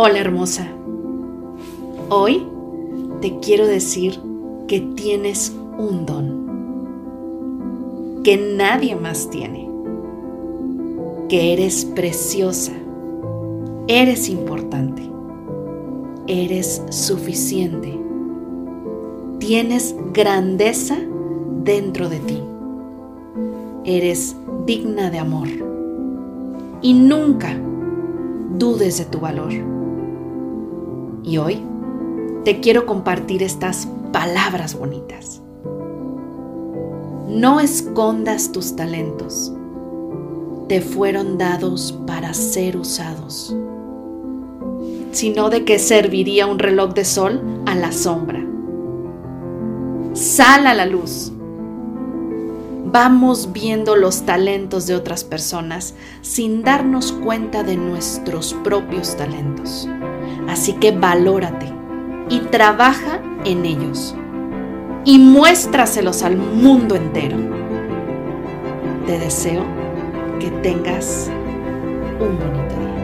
Hola hermosa. Hoy te quiero decir que tienes un don que nadie más tiene. Que eres preciosa. Eres importante. Eres suficiente. Tienes grandeza dentro de ti. Eres digna de amor. Y nunca dudes de tu valor. Y hoy te quiero compartir estas palabras bonitas. No escondas tus talentos. Te fueron dados para ser usados. Sino de qué serviría un reloj de sol a la sombra. Sal a la luz. Vamos viendo los talentos de otras personas sin darnos cuenta de nuestros propios talentos. Así que valórate y trabaja en ellos y muéstraselos al mundo entero. Te deseo que tengas un bonito día.